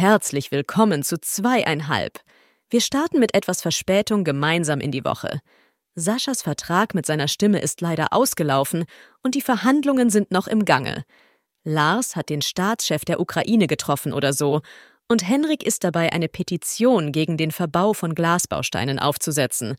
Herzlich willkommen zu zweieinhalb. Wir starten mit etwas Verspätung gemeinsam in die Woche. Saschas Vertrag mit seiner Stimme ist leider ausgelaufen und die Verhandlungen sind noch im Gange. Lars hat den Staatschef der Ukraine getroffen oder so, und Henrik ist dabei, eine Petition gegen den Verbau von Glasbausteinen aufzusetzen.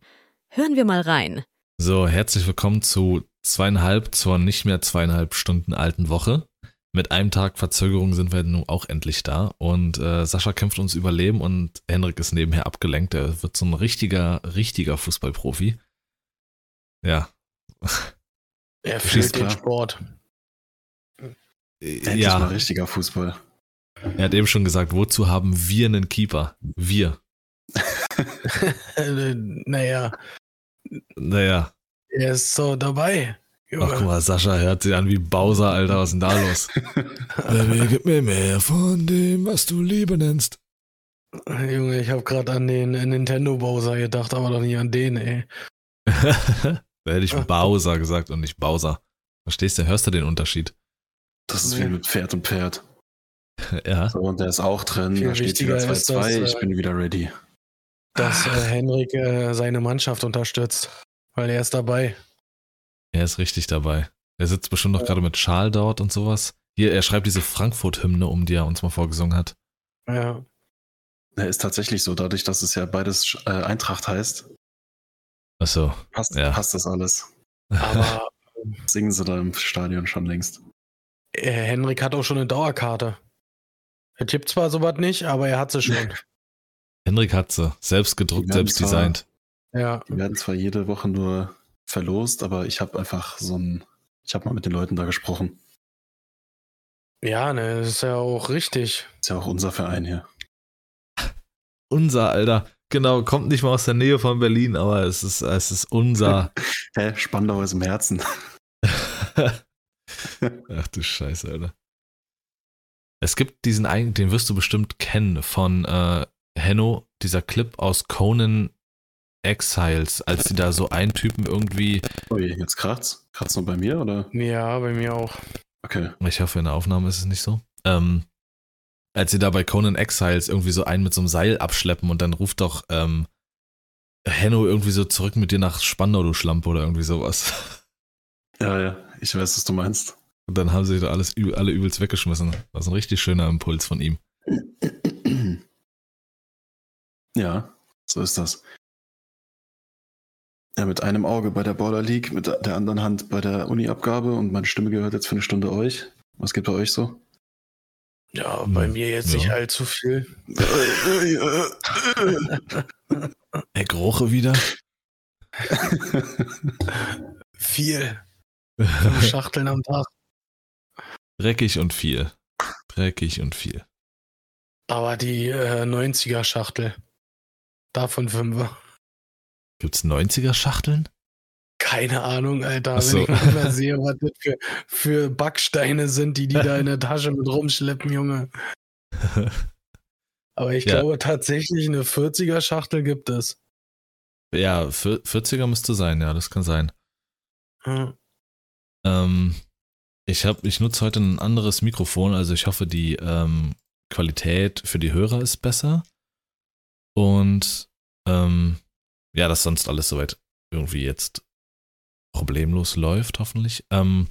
Hören wir mal rein. So, herzlich willkommen zu zweieinhalb, zur nicht mehr zweieinhalb Stunden alten Woche. Mit einem Tag Verzögerung sind wir nun auch endlich da und äh, Sascha kämpft uns Überleben und Henrik ist nebenher abgelenkt. Er wird so ein richtiger, richtiger Fußballprofi. Ja. Er fühlt den Sport. Endlich ja. mal richtiger Fußball. Er hat eben schon gesagt, wozu haben wir einen Keeper? Wir. naja. Naja. Er ist so dabei. Junge. Ach guck mal, Sascha hört sich an wie Bowser, Alter. Was ist denn da los? Baby, gib mir mehr von dem, was du Liebe nennst. Junge, ich habe gerade an den Nintendo Bowser gedacht, aber doch nicht an den, ey. da hätte ich Bowser gesagt und nicht Bowser. Verstehst du? Hörst du den Unterschied? Das ist wie mit Pferd und Pferd. ja. So, und der ist auch drin. Viel da steht wieder 2-2. Ich äh, bin wieder ready. Dass äh, Henrik äh, seine Mannschaft unterstützt, weil er ist dabei. Er ist richtig dabei. Er sitzt bestimmt noch ja. gerade mit Schal dort und sowas. Hier, er schreibt diese Frankfurt-Hymne um, die er uns mal vorgesungen hat. Ja. Er ist tatsächlich so, dadurch, dass es ja beides äh, Eintracht heißt. Ach so. Passt, ja. passt das alles. Aber singen sie da im Stadion schon längst. Äh, Henrik hat auch schon eine Dauerkarte. Er tippt zwar sowas nicht, aber er hat sie schon. Henrik hat sie. Selbst gedruckt, selbst zwar, designt. Ja. Die werden zwar jede Woche nur verlost, aber ich habe einfach so ein, ich habe mal mit den Leuten da gesprochen. Ja, ne, das ist ja auch richtig. Ist ja auch unser Verein hier. Unser, Alter. Genau, kommt nicht mal aus der Nähe von Berlin, aber es ist, es ist unser. Hä, Spandau ist im Herzen. Ach du Scheiße, Alter. Es gibt diesen einen, den wirst du bestimmt kennen, von äh, Henno, dieser Clip aus Conan Exiles, als sie da so einen Typen irgendwie. Oh je, jetzt kratzt. Kratzt noch bei mir, oder? Ja, bei mir auch. Okay. Ich hoffe, in der Aufnahme ist es nicht so. Ähm, als sie da bei Conan Exiles irgendwie so einen mit so einem Seil abschleppen und dann ruft doch ähm, Henno irgendwie so zurück mit dir nach Spandau, du Schlampe oder irgendwie sowas. Ja, ja, ich weiß, was du meinst. Und dann haben sie da alles, alle übelst weggeschmissen. Das ist ein richtig schöner Impuls von ihm. Ja, so ist das. Ja, mit einem Auge bei der Border League, mit der anderen Hand bei der Uni-Abgabe und meine Stimme gehört jetzt für eine Stunde euch. Was geht bei euch so? Ja, bei mir jetzt ja. nicht allzu viel. Der Groche wieder? viel. Fünf Schachteln am Tag. Dreckig und viel. Dreckig und viel. Aber die äh, 90er Schachtel. Davon fünfer. Gibt's 90er Schachteln? Keine Ahnung, Alter. So. Wenn ich mal sehe, was das für, für Backsteine sind, die die da in der Tasche mit rumschleppen, Junge. Aber ich ja. glaube tatsächlich, eine 40er Schachtel gibt es. Ja, 40er müsste sein, ja, das kann sein. Hm. Ähm, ich ich nutze heute ein anderes Mikrofon, also ich hoffe, die ähm, Qualität für die Hörer ist besser. Und ähm, ja, dass sonst alles soweit irgendwie jetzt problemlos läuft, hoffentlich. Ähm,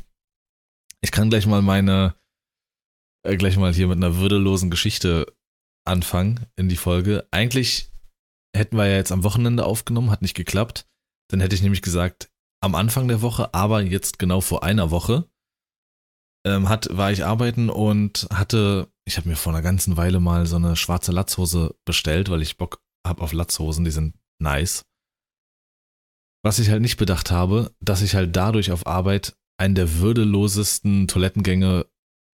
ich kann gleich mal meine, äh, gleich mal hier mit einer würdelosen Geschichte anfangen in die Folge. Eigentlich hätten wir ja jetzt am Wochenende aufgenommen, hat nicht geklappt. Dann hätte ich nämlich gesagt, am Anfang der Woche, aber jetzt genau vor einer Woche, ähm, hat, war ich arbeiten und hatte, ich habe mir vor einer ganzen Weile mal so eine schwarze Latzhose bestellt, weil ich Bock habe auf Latzhosen, die sind nice. Was ich halt nicht bedacht habe, dass ich halt dadurch auf Arbeit einen der würdelosesten Toilettengänge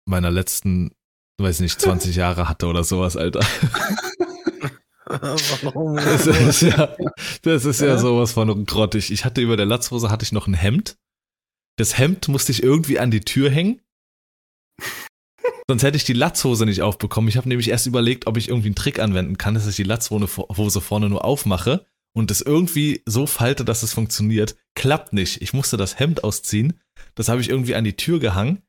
meiner letzten, weiß nicht, 20 Jahre hatte oder sowas, Alter. Warum? Das ist ja, das ist ja sowas von grottig. Ich hatte über der Latzhose hatte ich noch ein Hemd. Das Hemd musste ich irgendwie an die Tür hängen. Sonst hätte ich die Latzhose nicht aufbekommen. Ich habe nämlich erst überlegt, ob ich irgendwie einen Trick anwenden kann, dass ich die Latzhose vorne nur aufmache und es irgendwie so falte, dass es funktioniert. Klappt nicht. Ich musste das Hemd ausziehen. Das habe ich irgendwie an die Tür gehangen.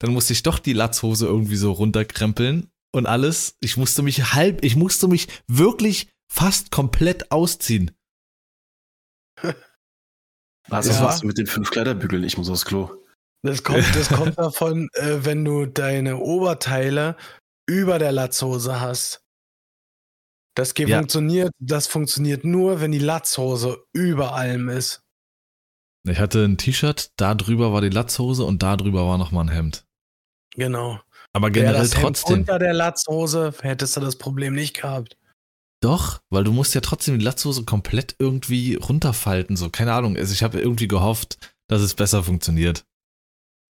Dann musste ich doch die Latzhose irgendwie so runterkrempeln und alles. Ich musste mich halb, ich musste mich wirklich fast komplett ausziehen. Was Ja. machst du mit den fünf Kleiderbügeln? Ich muss aufs Klo. Das kommt, das kommt davon, äh, wenn du deine Oberteile über der Latzhose hast. Das geht Ja. funktioniert, das funktioniert nur, wenn die Latzhose über allem ist. Ich hatte ein T-Shirt, da drüber war die Latzhose und da drüber war nochmal ein Hemd. Genau. Aber Wäre generell das Hemd trotzdem. unter der Latzhose hättest du das Problem nicht gehabt. Doch, weil du musst ja trotzdem die Latzhose komplett irgendwie runterfalten, so, keine Ahnung. Also ich habe irgendwie gehofft, dass es besser funktioniert.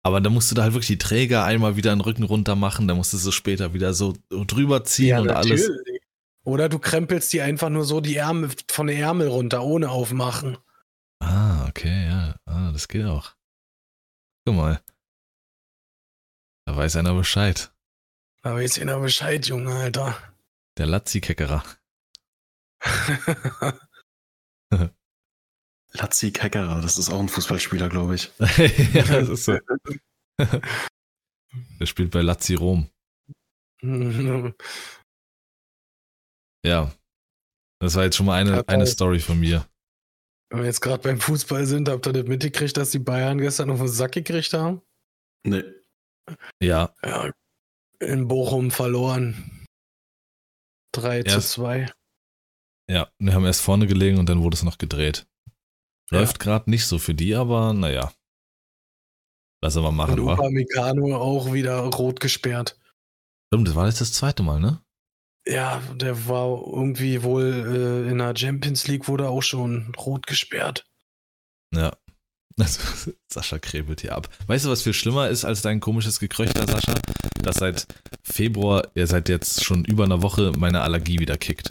Aber dann musst du da halt wirklich die Träger einmal wieder den Rücken runter machen, dann musst du später wieder so drüber ziehen und alles. Oder du krempelst die einfach nur so die Ärmel von den Ärmel runter, ohne aufmachen. Ah, okay, ja. Ah, das geht auch. Guck mal. Da weiß einer Bescheid. Da weiß jeder Bescheid, Junge, Alter. Der Lazzi-Keckerer. Lazzi Keckerer, das ist auch ein Fußballspieler, glaube ich. ja, das ist so. Der spielt bei Lazzi Rom. Ja. Das war jetzt schon mal eine, eine Story von mir. Wenn wir jetzt gerade beim Fußball sind, habt ihr das mitgekriegt, dass die Bayern gestern auf den Sack gekriegt haben? Nee. Ja, Ja, in Bochum verloren. 3 zu Erst- 2. ja. Wir haben erst vorne gelegen und dann wurde es noch gedreht. Ja. Läuft gerade nicht so für die, aber naja. Lass aber Und machen, wa? Upamecano auch wieder rot gesperrt. Stimmt, das war jetzt das zweite Mal, ne? Ja, der war irgendwie wohl äh, in der Champions League wurde auch schon rot gesperrt. Ja. Also, Sascha krebelt hier ab. Weißt du, was viel schlimmer ist als dein komisches Gekröchter, Sascha? Dass seit Februar, ihr seid jetzt schon über einer Woche, meine Allergie wieder kickt.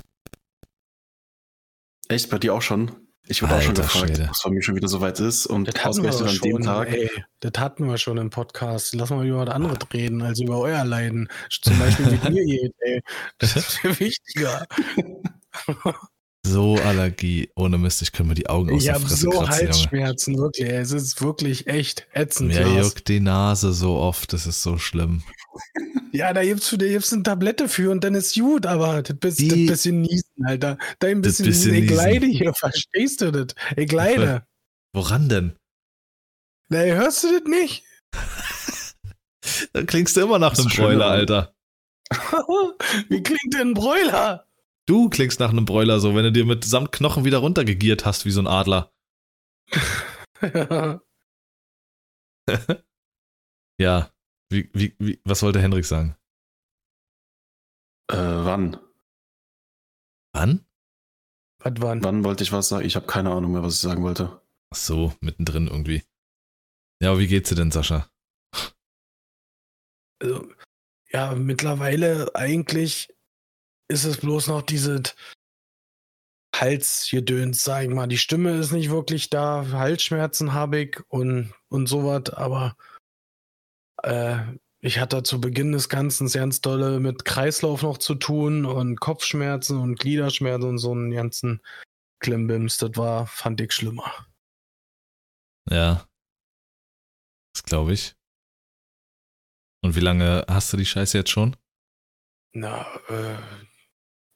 Echt, bei dir auch schon? Ich wurde auch schon gefragt, Schwede. was bei mir schon wieder soweit ist. Und Das hatten wir ausgerechnet an dem schon, Tag. ey. Das hatten wir schon im Podcast. Lass mal über was anderes reden, als über euer Leiden. Zum Beispiel, wie mir geht, ey. Das ist viel wichtiger. So Allergie. Ohne Mist, ich könnte mir die Augen aus Ich der habe Fresse so kratzen, Junge. Halsschmerzen, wirklich. ey. Es ist wirklich echt ätzend. Mir Lars. juckt die Nase so oft, das ist so schlimm. Ja, da gibt's da gibt's eine Tablette für und dann ist gut, aber das, bis, das Die- bisschen niesen, Alter. Dein Das bisschen, bisschen niesen. Ich leide hier, verstehst du das? Ich leide. Woran denn? Na, hörst du das nicht? Da klingst du immer nach Das einem Bräuler, Alter. Wie klingt denn ein Bräuler? Du klingst nach einem Bräuler so, wenn du dir mit samt Knochen wieder runtergegiert hast wie so ein Adler. Ja. Wie, wie, wie, was wollte Henrik sagen? Äh, wann? Wann? Was war denn? Wann wollte ich was sagen? Ich habe keine Ahnung mehr, was ich sagen wollte. Ach so, mittendrin irgendwie. Ja, aber wie geht's dir denn, Sascha? Also, ja, mittlerweile eigentlich ist es bloß noch dieses Halsgedöns, sag ich mal. Die Stimme ist nicht wirklich da, Halsschmerzen habe ich und, und sowas, aber äh, ich hatte zu Beginn des Ganzen ganz dolle mit Kreislauf noch zu tun und Kopfschmerzen und Gliederschmerzen und so einen ganzen Klimbims. Das war, fand ich schlimmer. Ja. Das glaube ich. Und wie lange hast du die Scheiße jetzt schon? Na, äh,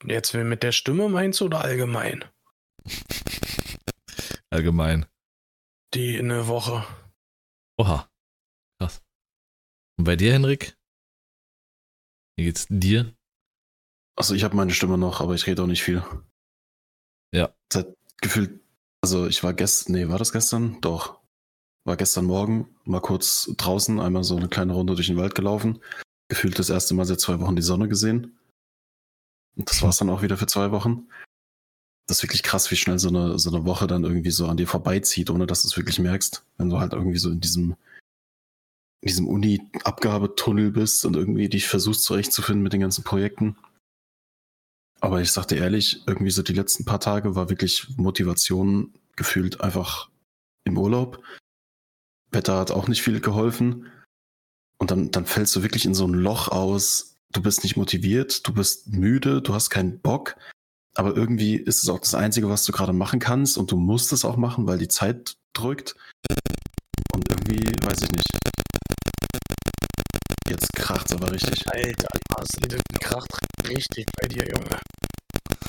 jetzt mit der Stimme meinst du oder allgemein? Allgemein. Die in eine Woche. Oha. Krass. Und bei dir, Henrik? Wie geht's dir? Also ich habe meine Stimme noch, aber ich rede auch nicht viel. Ja. Seit gefühlt, also ich war gestern, nee, war das gestern? Doch. War gestern Morgen mal kurz draußen, einmal so eine kleine Runde durch den Wald gelaufen. Gefühlt das erste Mal seit zwei Wochen die Sonne gesehen. Und das war's dann auch wieder für zwei Wochen. Das ist wirklich krass, wie schnell so eine, so eine Woche dann irgendwie so an dir vorbeizieht, ohne dass du es wirklich merkst. Wenn du halt irgendwie so in diesem, in diesem Uni-Abgabetunnel bist und irgendwie dich versuchst zurechtzufinden mit den ganzen Projekten. Aber ich sagte ehrlich, irgendwie so die letzten paar Tage war wirklich Motivation gefühlt einfach im Urlaub. Wetter hat auch nicht viel geholfen. Und dann, dann fällst du wirklich in so ein Loch aus. Du bist nicht motiviert, du bist müde, du hast keinen Bock. Aber irgendwie ist es auch das Einzige, was du gerade machen kannst. Und du musst es auch machen, weil die Zeit drückt. Und irgendwie, weiß ich nicht. Jetzt kracht's aber richtig. Alter, Lars, das kracht richtig bei dir, Junge.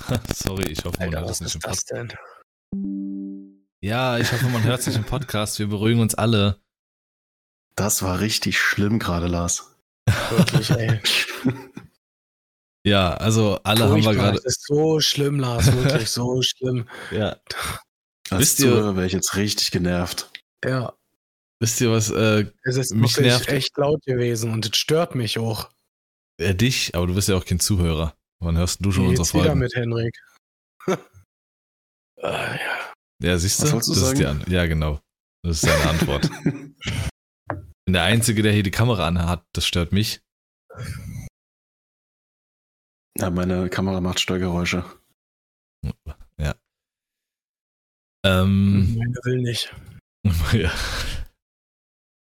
Sorry, ich hoffe, man Alter, hört was es nicht im ist Podcast. das denn? Ja, ich hoffe, man hört es nicht im Podcast. Wir beruhigen uns alle. Das war richtig schlimm gerade, Lars. Wirklich, ey. Ja, also alle haben wir Furchtbar, gerade. Das ist so schlimm, Lars, wirklich so schlimm. Ja. Als Wisst ihr- Zuhörer wäre ich jetzt richtig genervt. Ja, Wisst ihr was? Äh, es ist Mich wirklich nervt- echt laut gewesen und es stört mich auch. äh, dich, aber du bist ja auch kein Zuhörer. Wann hörst du schon Wie unsere geht's wieder Folgen? mit Henrik? Ah, ja. Ja, siehst du? Was wolltest du das ist die sagen? An ja, genau. Das ist seine Antwort. bin der Einzige, der hier die Kamera anhat. Das stört mich. ja, meine Kamera macht Steuergeräusche. Ja. Ähm, Meine will nicht. ja.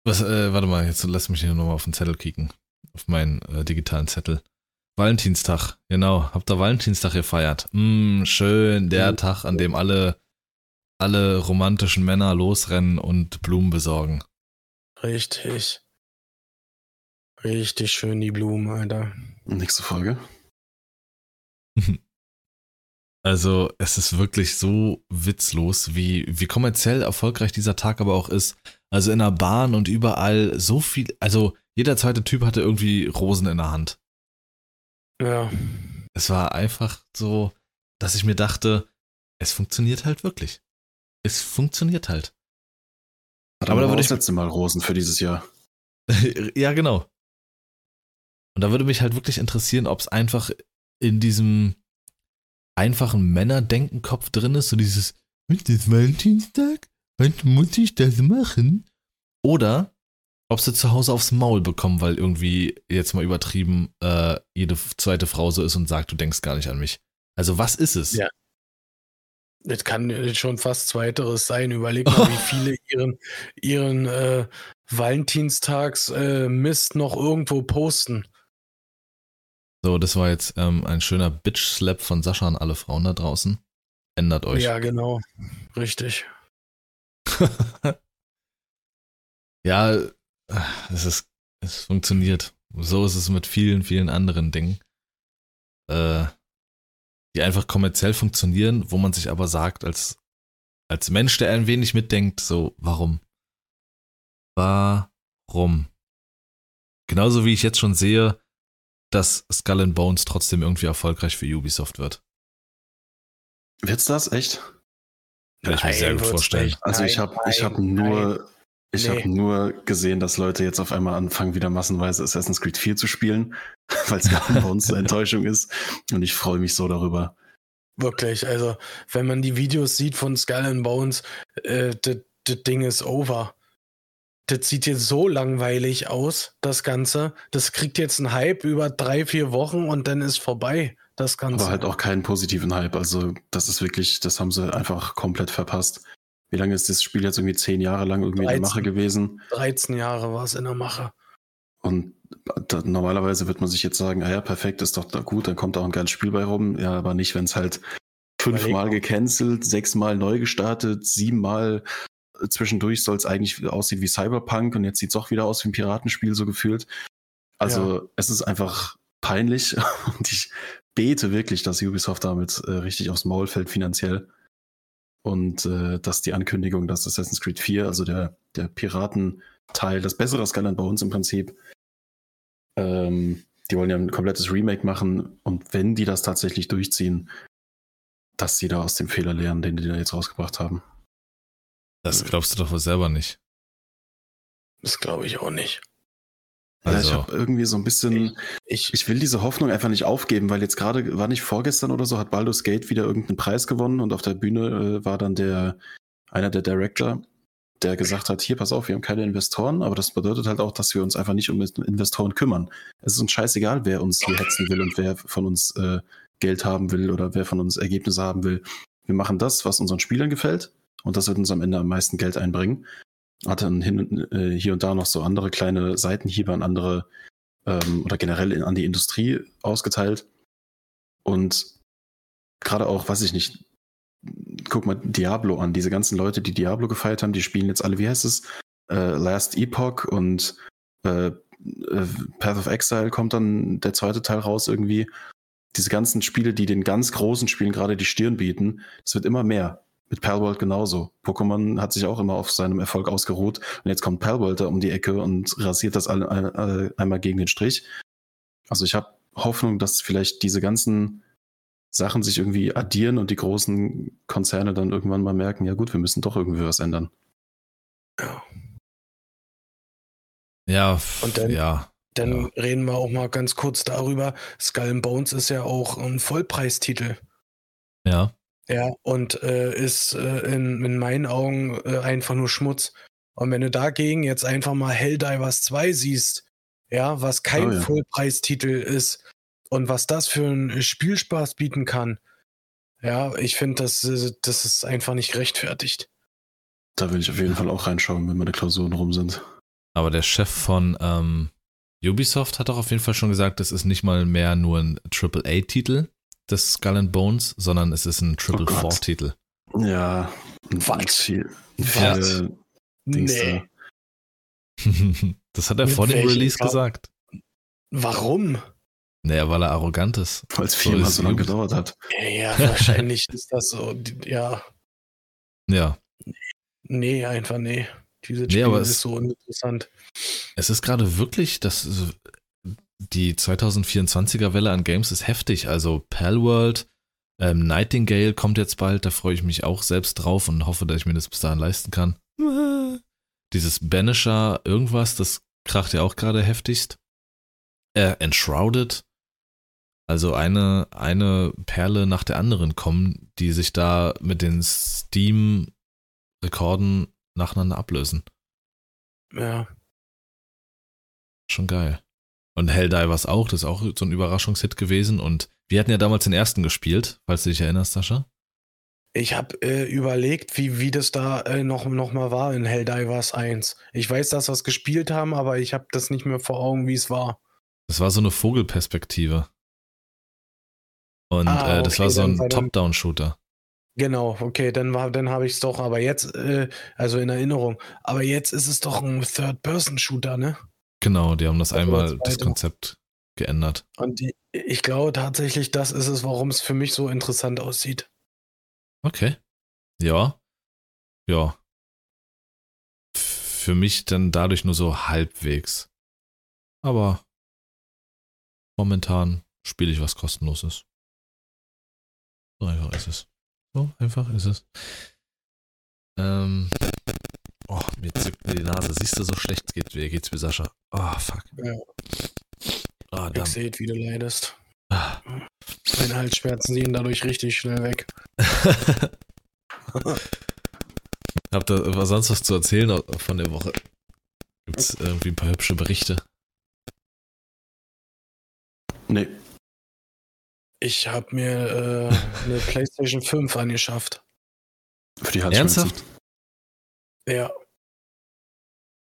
Was, äh, warte mal, jetzt lass mich hier nochmal auf den Zettel kicken. Auf meinen äh, digitalen Zettel. Valentinstag, genau. Habt ihr Valentinstag gefeiert? Mm, schön, der Mhm. Tag, an dem alle, alle romantischen Männer losrennen und Blumen besorgen. Richtig. Richtig schön die Blumen, Alter. Nächste Folge. Also, es ist wirklich so witzlos, wie, wie kommerziell erfolgreich dieser Tag aber auch ist. Also in der Bahn und überall so viel, also jeder zweite Typ hatte irgendwie Rosen in der Hand. Ja. Es war einfach so, dass ich mir dachte, es funktioniert halt wirklich. Es funktioniert halt. Hat Aber aber da würde das ich- letzte Mal Rosen für dieses Jahr. ja, genau. Und da würde mich halt wirklich interessieren, ob es einfach in diesem einfachen Männerdenkenkopf drin ist, so dieses, "Heute ist Valentinstag, heute muss ich das machen. Oder ob sie zu Hause aufs Maul bekommen, weil irgendwie jetzt mal übertrieben äh, jede zweite Frau so ist und sagt, du denkst gar nicht an mich. Also was ist es? Ja. Das kann schon fast Zweiteres sein. Überleg mal, wie viele ihren, ihren äh, Valentinstags äh, noch irgendwo posten. So, das war jetzt ähm, ein schöner Bitch-Slap von Sascha an alle Frauen da draußen. Ändert euch. Ja, genau. Richtig. ja, es ist, es funktioniert. So ist es mit vielen, vielen anderen Dingen, äh, die einfach kommerziell funktionieren, wo man sich aber sagt, als, als Mensch, der ein wenig mitdenkt, so, warum? Warum? Genauso wie ich jetzt schon sehe, dass Skull and Bones trotzdem irgendwie erfolgreich für Ubisoft wird. Wird's das? Echt? Kann ich mir sehr gut vorstellen. nicht. Also ich habe ich hab nur, ich Nee. habe nur gesehen, dass Leute jetzt auf einmal anfangen, wieder massenweise Assassin's Creed 4 zu spielen, weil es bei uns eine Enttäuschung ist. Und ich freue mich so darüber. Wirklich, also wenn man die Videos sieht von Skull and Bones, äh, das das Ding ist over. Das sieht jetzt so langweilig aus, das Ganze. Das kriegt jetzt einen Hype über drei, vier Wochen und dann ist vorbei, das Ganze. Aber halt auch keinen positiven Hype. Also das ist wirklich, das haben sie einfach komplett verpasst. Wie lange ist das Spiel jetzt irgendwie zehn Jahre lang irgendwie in der 13. Mache gewesen? 13 Jahre war es in der Mache. Und da, normalerweise wird man sich jetzt sagen, ah ja, perfekt, ist doch da gut, dann kommt auch ein geiles Spiel bei rum. Ja, aber nicht, wenn es halt fünfmal gecancelt, sechsmal neu gestartet, siebenmal äh, zwischendurch soll es eigentlich aussehen wie Cyberpunk und jetzt sieht es auch wieder aus wie ein Piratenspiel, so gefühlt. Also es ist einfach peinlich und ich bete wirklich, dass Ubisoft damit äh, richtig aufs Maul fällt finanziell. Und äh, dass die Ankündigung, dass Assassin's Creed 4, also der, der Piratenteil, das bessere Skyline bei uns im Prinzip, ähm, die wollen ja ein komplettes Remake machen und wenn die das tatsächlich durchziehen, dass sie da aus dem Fehler lernen, den die da jetzt rausgebracht haben. Das glaubst du doch wohl selber nicht. Das glaube ich auch nicht. Ja, ich Also, habe irgendwie so ein bisschen, Ich, ich will diese Hoffnung einfach nicht aufgeben, weil jetzt gerade, war nicht vorgestern oder so, hat Baldur's Gate wieder irgendeinen Preis gewonnen und auf der Bühne äh, war dann der, einer der Director, der gesagt hat, hier, pass auf, wir haben keine Investoren, aber das bedeutet halt auch, dass wir uns einfach nicht um Investoren kümmern. Es ist uns scheißegal, wer uns hier hetzen will und wer von uns äh, Geld haben will oder wer von uns Ergebnisse haben will. Wir machen das, was unseren Spielern gefällt und das wird uns am Ende am meisten Geld einbringen. Hat dann hin, äh, hier und da noch so andere kleine Seitenhiebe an andere ähm, oder generell in, an die Industrie ausgeteilt. Und gerade auch, weiß ich nicht, guck mal Diablo an. Diese ganzen Leute, die Diablo gefeiert haben, die spielen jetzt alle, wie heißt es? Äh, Last Epoch und äh, äh, Path of Exile kommt dann der zweite Teil raus irgendwie. Diese ganzen Spiele, die den ganz großen Spielen gerade die Stirn bieten, es wird immer mehr. Mit Palworld genauso. Pokémon hat sich auch immer auf seinem Erfolg ausgeruht. Und jetzt kommt Palworld da um die Ecke und rasiert das all, all, all, einmal gegen den Strich. Also ich habe Hoffnung, dass vielleicht diese ganzen Sachen sich irgendwie addieren und die großen Konzerne dann irgendwann mal merken, ja gut, wir müssen doch irgendwie was ändern. Ja. Ja, Und dann- ja. Dann Ja. reden wir auch mal ganz kurz darüber. Skull and Bones ist ja auch ein Vollpreistitel. Ja. Ja, und äh, ist äh, in, in meinen Augen äh, einfach nur Schmutz. Und wenn du dagegen jetzt einfach mal Helldivers 2 siehst, ja, was kein Oh ja. Vollpreistitel ist und was das für einen Spielspaß bieten kann, ja, ich finde, das, äh, das ist einfach nicht gerechtfertigt. Da will ich auf jeden Fall auch reinschauen, wenn meine Klausuren rum sind. Aber der Chef von ähm, Ubisoft hat doch auf jeden Fall schon gesagt, das ist nicht mal mehr nur ein AAA-Titel des Skull and Bones, sondern es ist ein Triple Oh Gott. Four-Titel. Ja, ein ein Ja. Dings Nee. das hat er Mit vor dem Release gesagt. Warum? Naja, weil er arrogant ist. weil es So viermal so lange gedauert hat. Ja, wahrscheinlich ist das so. Ja, Ja, nee, einfach nee. Diese Nee, Spiele aber ist so uninteressant. es ist gerade wirklich, das die 2024er Welle an Games ist heftig. Also Palworld, ähm, Nightingale kommt jetzt bald, da freue ich mich auch selbst drauf und hoffe, dass ich mir das bis dahin leisten kann. Dieses Banisher irgendwas, das kracht ja auch gerade heftigst. Äh, Enshrouded. Also eine, eine Perle nach der anderen kommen, die sich da mit den Steam-Rekorden nacheinander ablösen. Ja. Schon geil. Und Helldivers auch, das ist auch so ein Überraschungshit gewesen. Und wir hatten ja damals den ersten gespielt, falls du dich erinnerst, Sascha. Ich habe äh, überlegt, wie, wie das da äh, noch, noch mal war in Helldivers 1. Ich weiß, dass wir es gespielt haben, aber ich habe das nicht mehr vor Augen, wie es war. Das war so eine Vogelperspektive. Und Ah, äh, das okay, war so ein Top-Down-Shooter. Genau, okay, dann, war- dann habe ich es doch, aber jetzt, äh, also in Erinnerung. Aber jetzt ist es doch ein Third-Person-Shooter, ne? Genau, die haben das Also einmal, das. Konzept geändert. Und die, ich glaube tatsächlich, das ist es, warum es für mich so interessant aussieht. Okay. Ja. Ja. Für mich dann dadurch nur so halbwegs. Aber momentan spiele ich was kostenloses. So einfach ist es. So einfach ist es. Ähm. Oh, mir zückt mir die Nase. Siehst du, so schlecht geht, wie geht's mir, Sascha. Oh, fuck. Ja. Ah, Ich sehe, wie du leidest. Ah. Meine Halsschmerzen gehen dadurch richtig schnell weg. Habt ihr was sonst was zu erzählen von der Woche? Gibt's irgendwie ein paar hübsche Berichte? Nee, Ich habe mir äh, eine PlayStation 5 angeschafft. für die Halsschmerzen. Ernsthaft? Ja,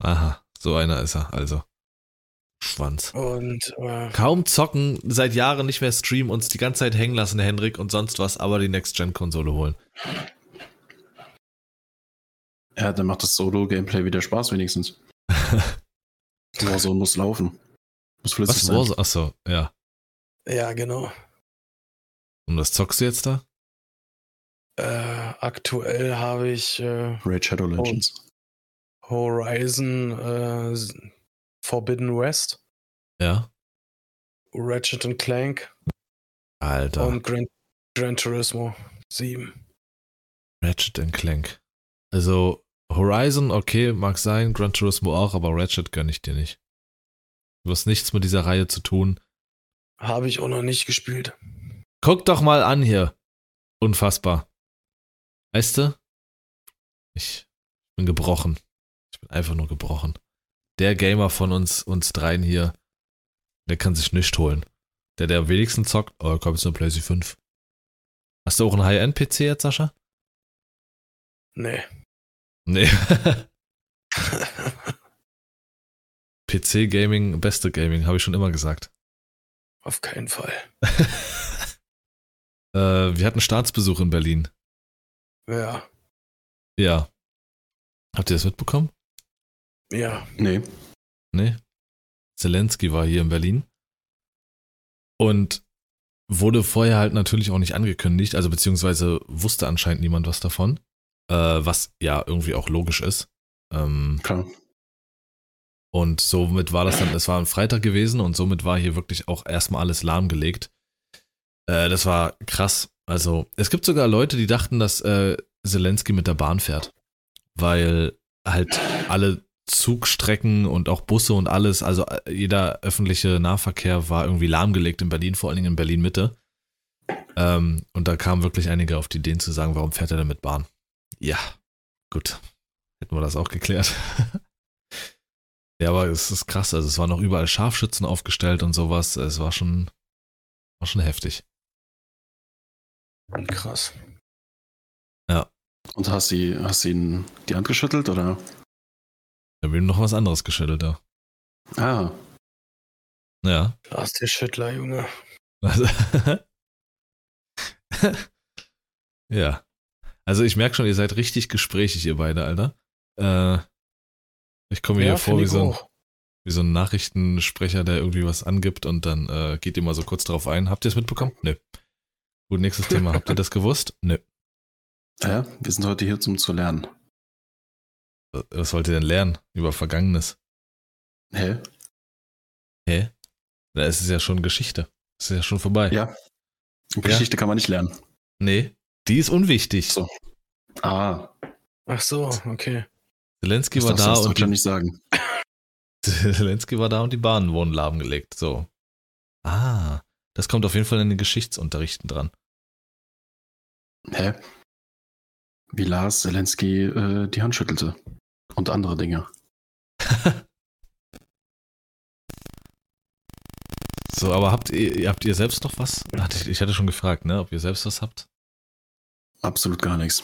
Aha, so einer ist er, also. Schwanz. und äh, Kaum zocken, seit Jahren nicht mehr streamen, uns die ganze Zeit hängen lassen, der Hendrik und sonst was, aber die Next-Gen-Konsole holen. Ja, dann macht das Solo-Gameplay wieder Spaß wenigstens. Warzone muss laufen. Muss flüssig Was? sein. Achso, ja. ja, genau. Und was zockst du jetzt da? Äh, aktuell habe ich äh, Raid Shadow Legends. Horizon äh, Forbidden West, Ja. Ratchet and Clank Alter. und Gran, Gran Turismo 7. Ratchet and Clank. Also, Horizon, okay, mag sein, Gran Turismo auch, aber Ratchet gönn ich dir nicht. Du hast nichts mit dieser Reihe zu tun. Habe ich auch noch nicht gespielt. Guck doch mal an hier. Unfassbar. Weißt du? Ich bin gebrochen. Einfach nur gebrochen. Der Gamer von uns, uns dreien hier, der kann sich nichts holen. Der, der am wenigsten zockt, oh, komm jetzt nur PlayStation 5. Hast du auch einen High-End-PC jetzt, Sascha? Nee. Nee. PC-Gaming, beste Gaming, habe ich schon immer gesagt. Auf keinen Fall. Äh, wir hatten Staatsbesuch in Berlin. Ja, Ja. Habt ihr das mitbekommen? Ja. Nee. Nee? Zelensky war hier in Berlin. Und wurde vorher halt natürlich auch nicht angekündigt, also beziehungsweise wusste anscheinend niemand was davon, äh, was ja irgendwie auch logisch ist. Ähm, Klar. und somit war das dann, es war ein Freitag gewesen und somit war hier wirklich auch erstmal alles lahmgelegt. Äh, das war krass. Also, es gibt sogar Leute, die dachten, dass äh, Zelensky mit der Bahn fährt, weil halt alle Zugstrecken und auch Busse und alles, also äh, jeder öffentliche Nahverkehr war irgendwie lahmgelegt in Berlin, vor allen Dingen in Berlin Mitte. Ähm, und da kamen wirklich einige auf die Ideen zu sagen, warum fährt er denn mit Bahn? Ja, gut. Hätten wir das auch geklärt. ja, aber es ist krass. Also es waren noch überall Scharfschützen aufgestellt und sowas. Es war schon, war schon heftig. Krass. Und hast du hast ihn die Hand geschüttelt oder? Da wird ihm noch was anderes geschüttelt da. Ah, Ja. Schüttler, Junge. Also ja. Also ich merke schon, ihr seid richtig gesprächig, ihr beide, Alter. Äh, ich komme mir hier vor wie so, ein, wie so ein Nachrichtensprecher, der irgendwie was angibt und dann äh, geht ihr mal so kurz drauf ein. Habt ihr es mitbekommen? Nö. Gut, nächstes Thema. Habt ihr das gewusst? Nö. ja, wir sind heute hier zum zu lernen. Was wollt ihr denn lernen über Vergangenes? Hä? Hä? Da ist es ja schon Geschichte. Das ist ja schon vorbei. Ja. Geschichte kann man nicht lernen. Nee, die ist unwichtig. So. Ah, Ach so, okay. Zelensky war da und die, nicht sagen. Zelensky war da und die Bahnen wurden lahmgelegt. So. Ah, das kommt auf jeden Fall in den Geschichtsunterrichten dran. Hä? Wie Lars Zelensky äh, die Hand schüttelte. Und andere Dinge. So, aber habt ihr, habt ihr selbst noch was? Ich- Ich hatte schon gefragt, ne, ob ihr selbst was habt. Absolut gar nichts.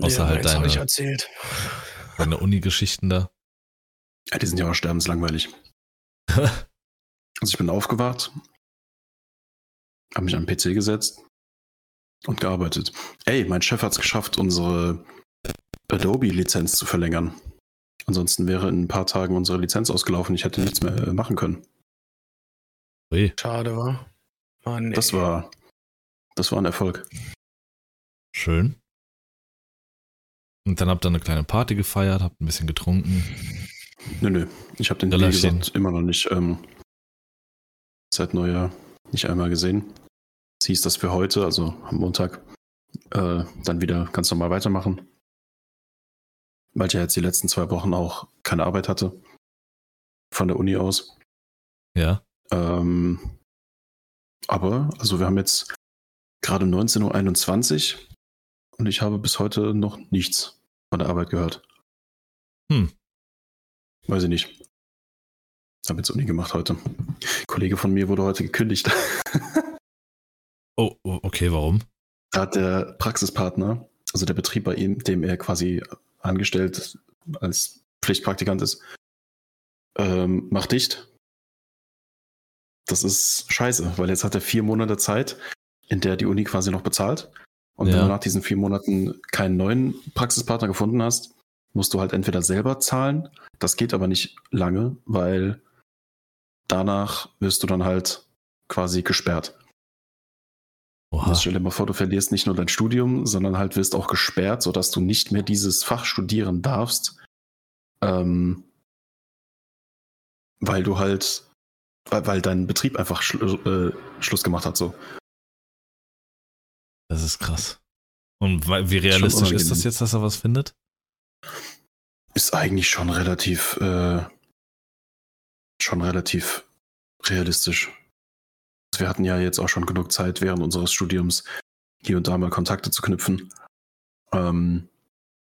Außer halt meins hab deine- ich erzählt. Deine Uni-Geschichten da. Ja, die sind ja auch sterbenslangweilig. Also ich bin aufgewacht, habe mich an den PC gesetzt und gearbeitet. Ey, mein Chef hat es geschafft, unsere Adobe-Lizenz zu verlängern. Ansonsten wäre in ein paar Tagen unsere Lizenz ausgelaufen. Ich hätte nichts mehr äh, machen können. Ui, Schade, war. Mann, Das ey. war, das war ein Erfolg. schön. Und dann habt ihr eine kleine Party gefeiert, habt ein bisschen getrunken. Nö, nö. Ich habe den, wie gesagt, immer noch nicht ähm, seit Neujahr nicht einmal gesehen. Es hieß, dass wir heute, also am Montag, äh, dann wieder ganz normal weitermachen. Weil ich ja jetzt die letzten zwei Wochen auch keine Arbeit hatte. Von der Uni aus. Ja. Ähm, aber, also wir haben jetzt gerade 19.21 Uhr und ich habe bis heute noch nichts von der Arbeit gehört. Hm. Weiß ich nicht. Habe jetzt Uni gemacht heute. Ein Kollege von mir wurde heute gekündigt. Oh, oh, okay, warum? Da hat der Praxispartner, also der Betrieb bei ihm, dem er quasi angestellt als Pflichtpraktikant ist, ähm, macht dicht. Das ist scheiße, weil jetzt hat er vier Monate Zeit, in der die Uni quasi noch bezahlt. Und wenn Ja. du nach diesen vier Monaten keinen neuen Praxispartner gefunden hast, musst du halt entweder selber zahlen. Das geht aber nicht lange, weil danach wirst du dann halt quasi gesperrt. Oha. Stell dir mal vor, du verlierst nicht nur dein Studium, sondern halt wirst auch gesperrt, sodass du nicht mehr dieses Fach studieren darfst, ähm, weil du halt, weil, weil dein Betrieb einfach Schlu äh, Schluss gemacht hat. So. Das ist krass. Und wie realistisch ist das jetzt, dass er was findet? Ist eigentlich schon relativ, äh, schon relativ realistisch. Wir hatten ja jetzt auch schon genug Zeit während unseres Studiums hier und da mal Kontakte zu knüpfen. Ähm,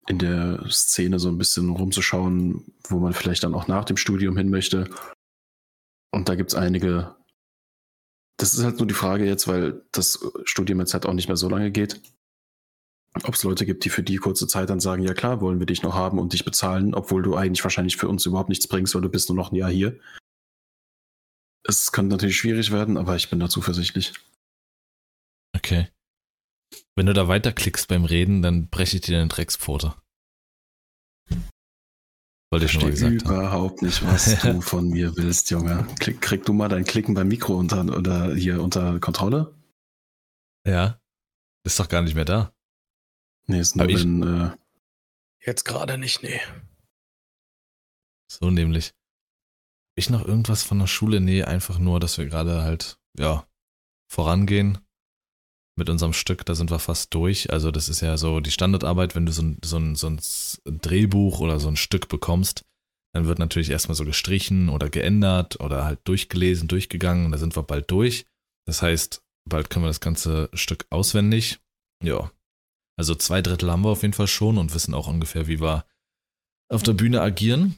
in der Szene so ein bisschen rumzuschauen, wo man vielleicht dann auch nach dem Studium hin möchte. Und da gibt es einige. Das ist halt nur die Frage jetzt, weil das Studium jetzt halt auch nicht mehr so lange geht. Ob es Leute gibt, die für die kurze Zeit dann sagen, ja klar, wollen wir dich noch haben und dich bezahlen, obwohl du eigentlich wahrscheinlich für uns überhaupt nichts bringst, weil du bist nur noch ein Jahr hier. Es könnte natürlich schwierig werden, aber ich bin da zuversichtlich. Okay. Wenn du da weiterklickst beim Reden, dann breche ich dir deine Dreckspfote. Wollte ich schon mal gesagt haben. überhaupt nicht, was du von mir willst, Junge. Klick, krieg du mal dein Klicken beim Mikro unter oder hier unter Kontrolle? Ja. Ist doch gar nicht mehr da. Nee, ist nur Aber ich- wenn, äh, Jetzt gerade nicht, nee. So nämlich. Ich noch irgendwas von der Schule? Nee, einfach nur, dass wir gerade halt, ja, vorangehen mit unserem Stück. Da sind wir fast durch. Also, das ist ja so die Standardarbeit, wenn du so ein, so ein, so ein Drehbuch oder so ein Stück bekommst, dann wird natürlich erstmal so gestrichen oder geändert oder halt durchgelesen, durchgegangen. Da sind wir bald durch. Das heißt, bald können wir das ganze Stück auswendig. Ja. Also zwei Drittel haben wir auf jeden Fall schon und wissen auch ungefähr, wie wir auf der Bühne agieren.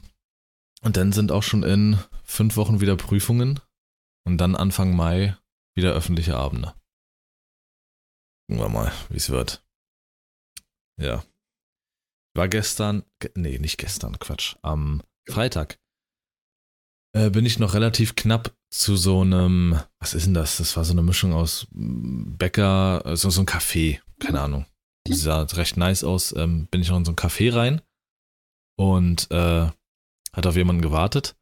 Und dann sind auch schon in fünf Wochen wieder Prüfungen und dann Anfang Mai wieder öffentliche Abende. Gucken wir mal, wie es wird. Ja. War gestern, ge- nee, nicht gestern, Quatsch, am Freitag äh, bin ich noch relativ knapp zu so einem, was ist denn das? Das war so eine Mischung aus mm, Bäcker, also so ein Café, keine Ahnung. Die sah recht nice aus. Ähm, bin ich noch in so ein Café rein und äh, hat auf jemanden gewartet.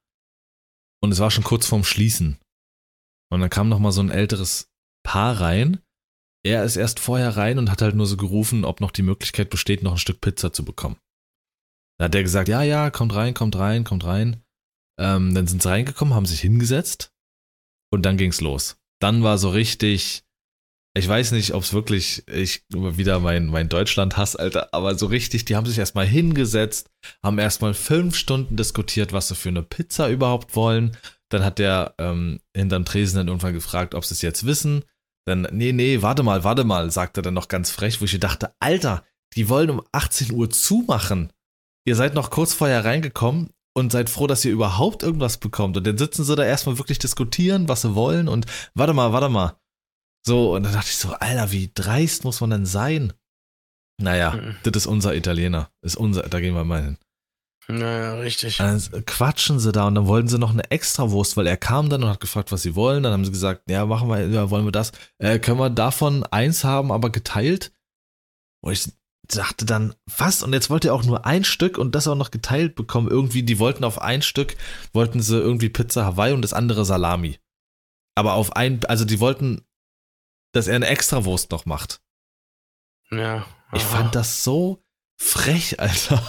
Und es war schon kurz vorm Schließen. Und dann kam noch mal so ein älteres Paar rein. Er ist erst vorher rein und hat halt nur so gerufen, ob noch die Möglichkeit besteht, noch ein Stück Pizza zu bekommen. Da hat der gesagt, ja, ja, kommt rein, kommt rein, kommt rein. Ähm, dann sind sie reingekommen, haben sich hingesetzt und dann ging's los. Dann war so richtig, ich weiß nicht, ob es wirklich, ich wieder mein, mein Deutschland-Hass, Alter, aber so richtig, die haben sich erstmal hingesetzt, haben erstmal fünf Stunden diskutiert, was sie für eine Pizza überhaupt wollen. Dann hat der ähm, hinterm Tresen dann irgendwann gefragt, ob sie es jetzt wissen. Dann, nee, nee, warte mal, warte mal, sagt er dann noch ganz frech, wo ich dachte, Alter, die wollen um 18 Uhr zumachen. Ihr seid noch kurz vorher reingekommen und seid froh, dass ihr überhaupt irgendwas bekommt. Und dann sitzen sie da erstmal wirklich diskutieren, was sie wollen und warte mal, warte mal. So, und dann dachte ich so, Alter, wie dreist muss man denn sein? Naja, Mhm. das ist unser Italiener. Ist unser, da gehen wir mal hin. Naja, richtig. Dann quatschen sie da und dann wollten sie noch eine Extrawurst, weil er kam dann und hat gefragt, was sie wollen. Dann haben sie gesagt, ja, machen wir, ja, wollen wir das. Äh, können wir davon eins haben, aber geteilt? Und ich dachte dann, was? Und jetzt wollt ihr auch nur ein Stück und das auch noch geteilt bekommen. Irgendwie, die wollten auf ein Stück, wollten sie irgendwie Pizza Hawaii und das andere Salami. Aber auf ein, also die wollten, dass er eine Extrawurst noch macht. Ja. Ich aha. fand das so frech, Alter.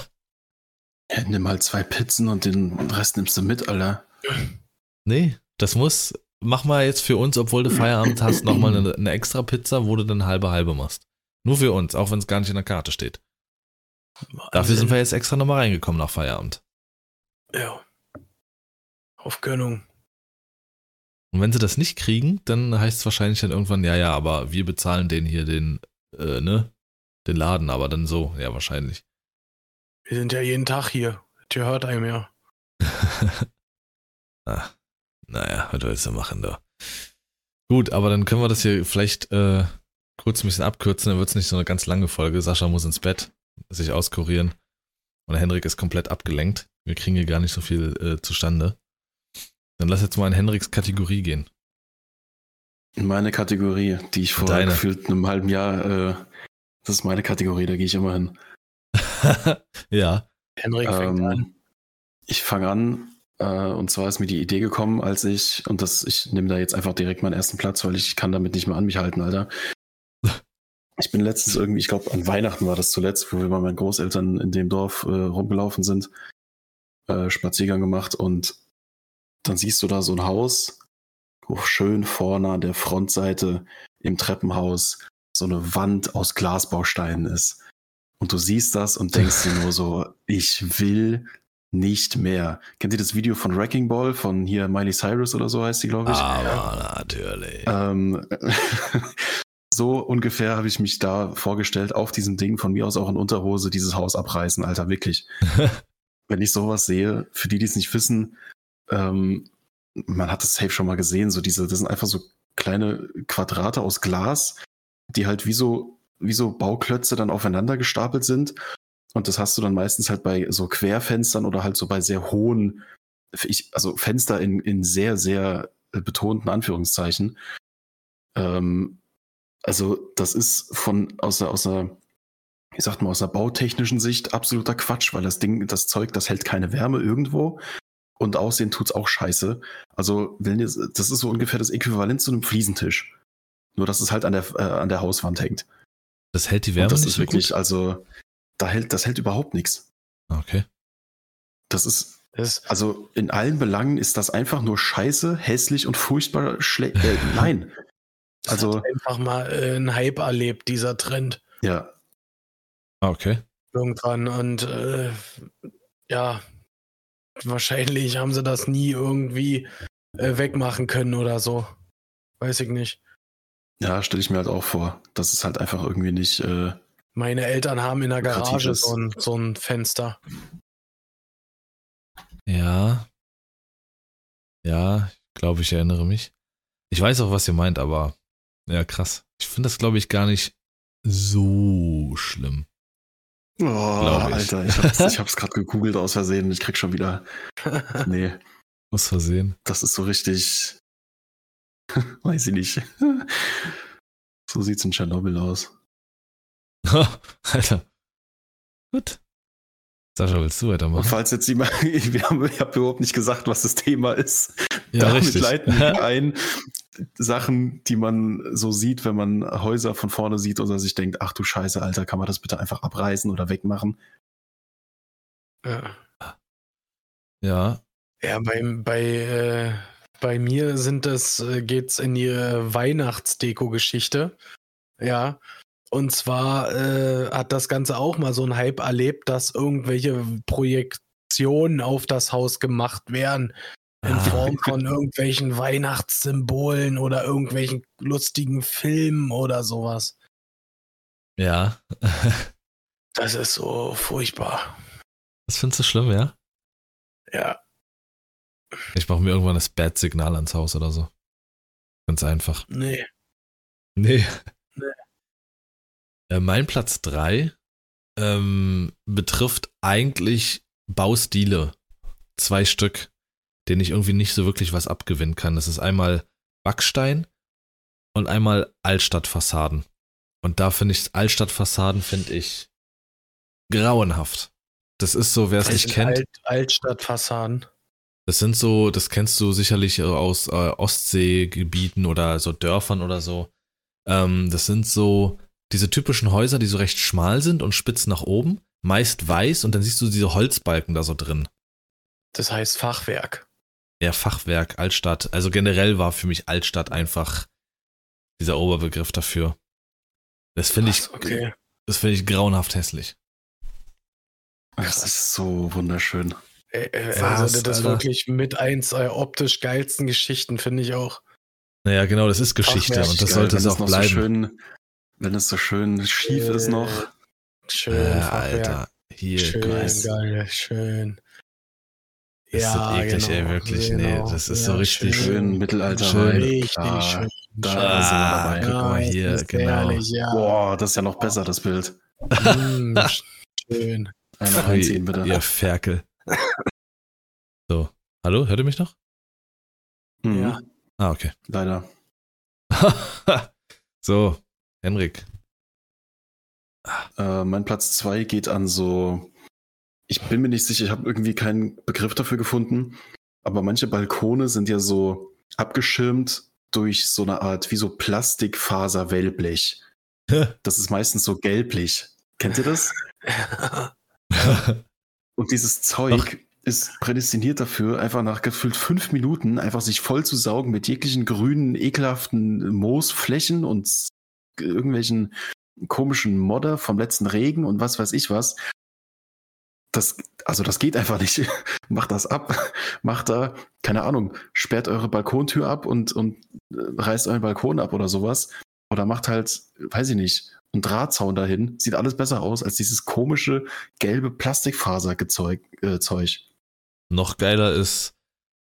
ja, nimm halt zwei Pizzen und den Rest nimmst du mit, Alter. Nee, das muss, mach mal jetzt für uns, obwohl du Feierabend hast, nochmal eine, eine extra Pizza, wo du dann halbe halbe machst. Nur für uns, auch wenn es gar nicht in der Karte steht. Dafür sind wir jetzt extra nochmal reingekommen nach Feierabend. Ja. Auf Gönnung. Und wenn sie das nicht kriegen, dann heißt es wahrscheinlich dann irgendwann, ja, ja, aber wir bezahlen den hier den, äh, ne, den Laden, aber dann so, ja, wahrscheinlich. Wir sind ja jeden Tag hier. Das hört einem ja. ah, naja, was willst du machen da? Gut, aber dann können wir das hier vielleicht äh, kurz ein bisschen abkürzen, dann wird es nicht so eine ganz lange Folge. Sascha muss ins Bett, sich auskurieren. Und Henrik ist komplett abgelenkt. Wir kriegen hier gar nicht so viel äh, zustande. Dann lass jetzt mal in Henriks Kategorie gehen. Meine Kategorie, die ich vor Deine. gefühlt einem halben Jahr, äh, das ist meine Kategorie, da gehe ich immer hin. ja. Henrik fängt an. Ähm, ich fange an, äh, und zwar ist mir die Idee gekommen, als ich, und das, ich nehme da jetzt einfach direkt meinen ersten Platz, weil ich kann damit nicht mehr an mich halten, Alter. Ich bin letztens irgendwie, ich glaube, an Weihnachten war das zuletzt, wo wir bei meinen Großeltern in dem Dorf äh, rumgelaufen sind, äh, Spaziergang gemacht und dann siehst du da so ein Haus, wo schön vorne an der Frontseite im Treppenhaus so eine Wand aus Glasbausteinen ist. Und du siehst das und denkst dir nur so, ich will nicht mehr. Kennt ihr das Video von Wrecking Ball von hier Miley Cyrus oder so heißt die, glaube ich? Aber natürlich. Ähm, so ungefähr habe ich mich da vorgestellt, auf diesem Ding von mir aus auch in Unterhose dieses Haus abreißen, Alter, wirklich. Wenn ich sowas sehe, für die, die es nicht wissen, ähm, man hat das safe schon mal gesehen, so diese, das sind einfach so kleine Quadrate aus Glas, die halt wie so, wie so Bauklötze dann aufeinander gestapelt sind. Und das hast du dann meistens halt bei so Querfenstern oder halt so bei sehr hohen, ich, also Fenster in, in sehr, sehr betonten Anführungszeichen. Ähm, also das ist von aus der, aus der ich sag mal aus einer bautechnischen Sicht, absoluter Quatsch, weil das Ding, das Zeug, das hält keine Wärme irgendwo. Und aussehen tut's auch scheiße. Also, wenn ihr, das ist so ungefähr das Äquivalent zu einem Fliesentisch. Nur, dass es halt an der, äh, an der Hauswand hängt. Das hält die Wärme Und das nicht ist wirklich, gut? also, da hält, das hält überhaupt nichts. Okay. Das ist, Das, also in allen Belangen ist das einfach nur scheiße, hässlich und furchtbar schlecht. Äh, nein. Also- hat einfach mal äh, einen Hype erlebt, dieser Trend. Ja, Ah, okay. irgendwann und äh, ja, wahrscheinlich haben sie das nie irgendwie äh, wegmachen können oder so. Weiß ich nicht. ja, stelle ich mir halt auch vor. Das ist halt einfach irgendwie nicht. Äh, Meine Eltern haben in der Garage so ein, so ein Fenster. Ja. Ja, ich glaube, ich erinnere mich. Ich weiß auch, was ihr meint, aber ja, krass. Ich finde das, glaube ich, gar nicht so schlimm. Oh, ich. Alter, ich hab's, ich hab's gerade gegoogelt aus Versehen. Ich krieg schon wieder. Nee, Aus Versehen. das ist so richtig. Weiß ich nicht. So sieht's in Tschernobyl aus. Alter. Gut. Sascha, willst du Und weitermachen? falls jetzt jemand, wir haben, ich habe überhaupt nicht gesagt, was das Thema ist. Ja, Damit richtig. leiten wir ein Sachen, die man so sieht, wenn man Häuser von vorne sieht oder sich denkt, ach du Scheiße, Alter, kann man das bitte einfach abreißen oder wegmachen? Ja, ja. ja bei, bei, äh, bei mir sind das, äh, geht's in die äh, Weihnachtsdeko-Geschichte. Ja. Und zwar äh, hat das Ganze auch mal so einen Hype erlebt, dass irgendwelche Projektionen auf das Haus gemacht werden. In Ah. Form von irgendwelchen Weihnachtssymbolen oder irgendwelchen lustigen Filmen oder sowas. Ja. Das ist so furchtbar. Das findest du schlimm, ja? Ja. Ich mache mir irgendwann das Bad-Signal ans Haus oder so. Ganz einfach. Nee. Nee. Äh, mein Platz 3 ähm, betrifft eigentlich Baustile. Zwei Stück, denen ich irgendwie nicht so wirklich was abgewinnen kann. Das ist einmal Backstein und einmal Altstadtfassaden. Und da finde ich Altstadtfassaden finde ich grauenhaft. Das ist so, wer es nicht kennt. Alt, Altstadtfassaden. Das sind so, das kennst du sicherlich äh, aus äh, Ostseegebieten oder so Dörfern oder so. Ähm, das sind so diese typischen Häuser, die so recht schmal sind und spitz nach oben, meist weiß und dann siehst du diese Holzbalken da so drin. Das heißt Fachwerk. Ja, Fachwerk, Altstadt. Also generell war für mich Altstadt einfach dieser Oberbegriff dafür. Das finde ich, okay. das finde ich grauenhaft hässlich. Das ist so wunderschön. Äh, äh, Was, also das ist wirklich mit eins der optisch geilsten Geschichten, finde ich auch. Naja, genau, das ist Geschichte Fachwerk, und das geil, sollte es auch noch bleiben. So schön, wenn es so schön schief ist noch. Schön, äh. Alter, hier, schön, nice. geil, schön. Das ist so eklig, ey, wirklich. Nee, das ist so richtig Schön Mittelalter. Schön. Richtig Ah, schön. da schön. sind wir dabei. guck mal hier, das ist genau. Herrlich, ja. Boah, das ist ja noch besser, das Bild. Mm, schön. Einmal reinziehen, bitte. Ihr Ferkel. So, hallo, hört ihr mich noch? Mhm, Ja. Ah, okay. Leider. so, Henrik. Äh, mein Platz zwei geht an so. Ich bin mir nicht sicher, ich habe irgendwie keinen Begriff dafür gefunden. Aber manche Balkone sind ja so abgeschirmt durch so eine Art wie so Plastikfaser-Wellblech. Das ist meistens so gelblich. Kennt ihr das? Und dieses Zeug ist prädestiniert dafür, einfach nach gefühlt fünf Minuten einfach sich voll zu saugen mit jeglichen grünen, ekelhaften Moosflächen und irgendwelchen komischen Modder vom letzten Regen und was weiß ich was. Das, also das geht einfach nicht. Macht das ab. Macht da, keine Ahnung, sperrt eure Balkontür ab und, und äh, reißt euren Balkon ab oder sowas. Oder macht halt, weiß ich nicht, einen Drahtzaun dahin. Sieht alles besser aus als dieses komische gelbe Plastikfaserzeug. Äh, Zeug. Noch geiler ist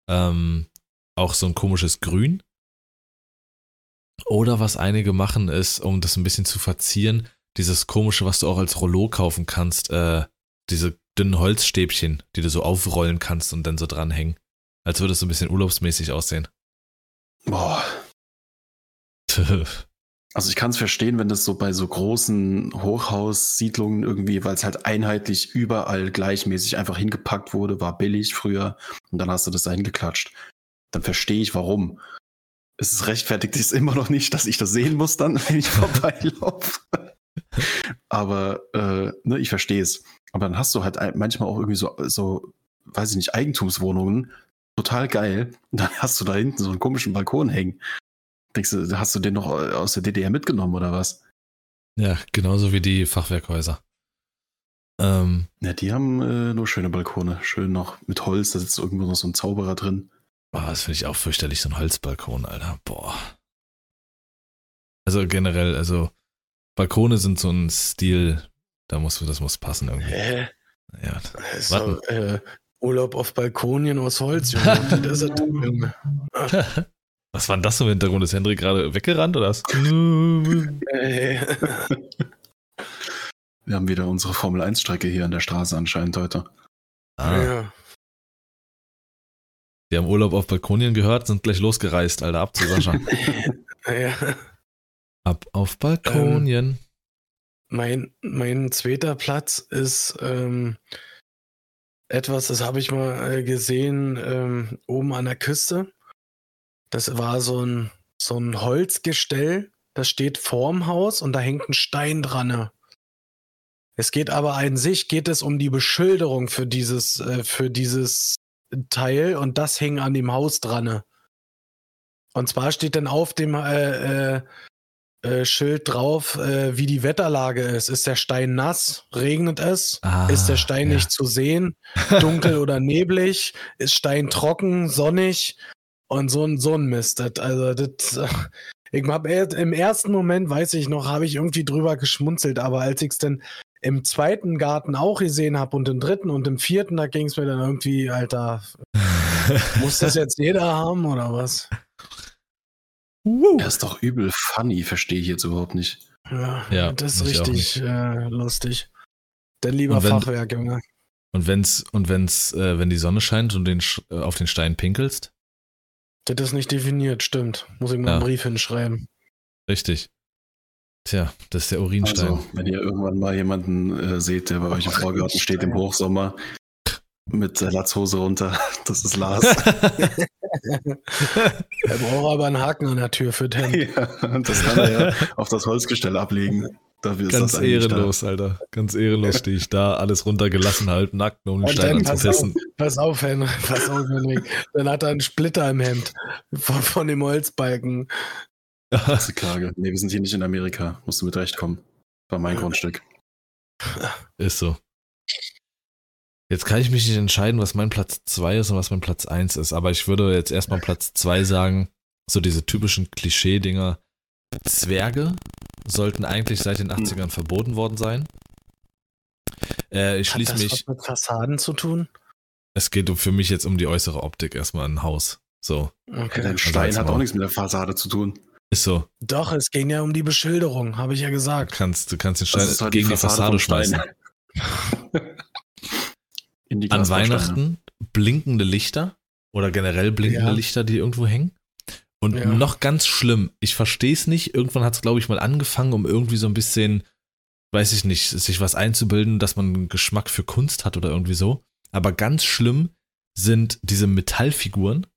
ähm, auch so ein komisches Grün. Oder was einige machen, ist, um das ein bisschen zu verzieren, dieses komische, was du auch als Rollo kaufen kannst, äh, diese dünnen Holzstäbchen, die du so aufrollen kannst und dann so dranhängen. Als würde es so ein bisschen urlaubsmäßig aussehen. Boah, Also ich kann es verstehen, wenn das so bei so großen Hochhaussiedlungen irgendwie, weil es halt einheitlich überall gleichmäßig einfach hingepackt wurde, war billig früher und dann hast du das da hingeklatscht. Dann verstehe ich warum. Es ist rechtfertigt sich immer noch nicht, dass ich das sehen muss dann, wenn ich vorbeilaufe. Aber äh, ne, ich verstehe es. Aber dann hast du halt manchmal auch irgendwie so, so, weiß ich nicht, Eigentumswohnungen. Total geil. Und dann hast du da hinten so einen komischen Balkon hängen. Denkst du, hast du den noch aus der DDR mitgenommen oder was? Ja, genauso wie die Fachwerkhäuser. Ähm, Ja, die haben äh, nur schöne Balkone. Schön noch mit Holz, da sitzt irgendwo noch so ein Zauberer drin. Oh, das finde ich auch fürchterlich, so ein Holzbalkon, Alter. Boah. Also generell, also Balkone sind so ein Stil, da muss, das muss passen irgendwie. Hä? Ja. So, äh, Urlaub auf Balkonien aus Holz, Junge. Das ist, Junge. Was war denn das so im Hintergrund? Ist Hendrik gerade weggerannt oder was? Wir haben wieder unsere Formel 1-Strecke hier an der Straße anscheinend heute. Ah, ja. Die haben Urlaub auf Balkonien gehört, sind gleich losgereist, Alter, ab zu Sascha. ja. ab auf Balkonien. Mein, mein zweiter Platz ist ähm, etwas, das habe ich mal äh, gesehen ähm, oben an der Küste. Das war so ein, so ein Holzgestell, das steht vorm Haus und da hängt ein Stein dran. Es geht aber an sich, geht es um die Beschilderung für dieses, äh, für dieses Teil und das hing an dem Haus dran. Und zwar steht dann auf dem äh, äh, äh, Schild drauf, äh, wie die Wetterlage ist. Ist der Stein nass? Regnet es? Ah, ist der Stein ja. nicht zu sehen? Dunkel oder neblig? Ist Stein trocken, sonnig? Und so ein, so ein Mist. Das, also, das, ich hab im ersten Moment, weiß ich noch, habe ich irgendwie drüber geschmunzelt, aber als ich es dann im zweiten Garten auch gesehen habe und im dritten und im vierten, da ging es mir dann irgendwie, Alter, muss das jetzt jeder haben oder was? Er ist doch übel funny, verstehe ich jetzt überhaupt nicht. Ja, Ja, das ist richtig äh, lustig. Dann lieber Und wenn- Fachwerk, Junge. Und wenn's, und wenn's, äh, wenn die Sonne scheint und den, Sch- äh, auf den Stein pinkelst, Das ist nicht definiert, stimmt. Muss ich mal Ja. einen Brief hinschreiben. richtig. Tja, das ist der Urinstein. Also, wenn ihr irgendwann mal jemanden äh, seht, der bei euch im Vorgarten steht im Hochsommer mit der Latzhose runter, das ist Lars. Er braucht aber einen Haken an der Tür für den. ja, das kann er ja auf das Holzgestell ablegen. Dafür ist Ganz ehrenlos, Alter. Ganz ehrenlos stehe ich da, alles runtergelassen, halt, nackt, um den Und Stein dann pass auf, anzutesten. pass auf, Henrik, pass auf, Henrik. Dann hat er einen Splitter im Hemd von, von dem Holzbalken. Da. Das ist die Klage. Nee, wir sind hier nicht in Amerika. Musst du mit Recht kommen. War mein Grundstück. Ist so. Jetzt kann ich mich nicht entscheiden, was mein Platz 2 ist und was mein Platz 1 ist, aber ich würde jetzt erstmal Platz 2 sagen, so diese typischen Klischee-Dinger. Zwerge sollten eigentlich seit den 80ern verboten worden sein. Äh, ich Hat schließe das mich, was mit Fassaden zu tun? es geht um- für mich jetzt um die äußere Optik erstmal ein Haus. So, Okay. Dein als Stein hat Maul. auch nichts mit der Fassade zu tun. Ist so. Doch, es ging ja um die Beschilderung, habe ich ja Du gesagt. kannst, du kannst den Stein halt gegen die Fassade, vom Stein. schmeißen. In die An. Weihnachten blinkende Lichter oder generell blinkende Ja. Lichter, die irgendwo hängen. Und Ja. noch ganz schlimm, ich verstehe es nicht. Irgendwann hat es, glaube ich, mal angefangen, um irgendwie so ein bisschen, weiß ich nicht, sich was einzubilden, dass man einen Geschmack für Kunst hat oder irgendwie so. Aber ganz schlimm sind diese Metallfiguren.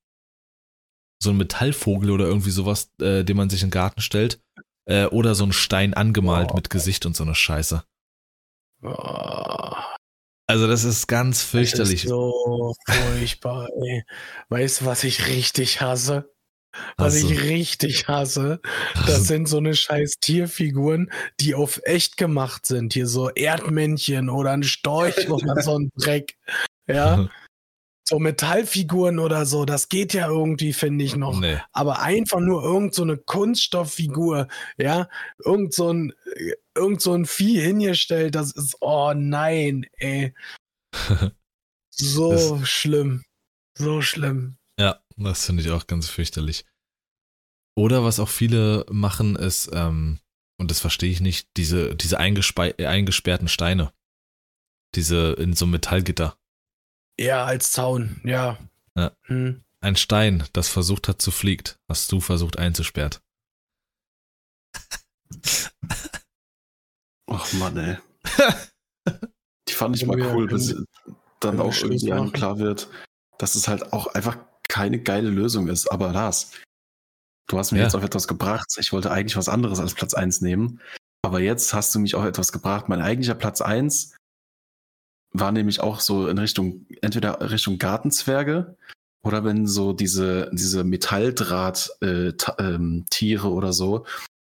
So ein Metallvogel oder irgendwie sowas, äh, den man sich in den Garten stellt. Äh, oder so ein Stein angemalt Boah. mit Gesicht und so eine Scheiße. Oh, Also, das ist ganz das fürchterlich. ist so furchtbar, ey. Weißt du, was ich richtig hasse? Was Also, ich richtig hasse, das das sind- sind so eine scheiß Tierfiguren, die auf echt gemacht sind. Hier so Erdmännchen oder ein Storch oder so ein Dreck. Ja, so Metallfiguren oder so, das geht ja irgendwie, finde ich noch. Nee. Aber einfach nur irgend so eine Kunststofffigur, ja, irgend so ein, irgend so ein Vieh hingestellt, das ist, oh nein, ey. So schlimm. So schlimm. Ja, das finde ich auch ganz fürchterlich. Oder was auch viele machen, ist, ähm, und das verstehe ich nicht, diese, diese eingespe- eingesperrten Steine. Diese in so einem Metallgitter. Ja, als Zaun, ja. Ja. Hm. Ein Stein, das versucht hat zu fliegt, hast du versucht einzusperrt. Ach Mann, ey. Die fand ich mal cool, bis dann auch irgendwie einem klar wird, dass es halt auch einfach keine geile Lösung ist. Aber Lars, du hast mich Ja. jetzt auf etwas gebracht. Ich wollte eigentlich was anderes als Platz 1 nehmen. Aber jetzt hast du mich auf etwas gebracht. Mein eigentlicher Platz 1 war nämlich auch so in Richtung, entweder Richtung Gartenzwerge oder wenn so diese, diese Metalldraht-Tiere äh, ähm, oder so,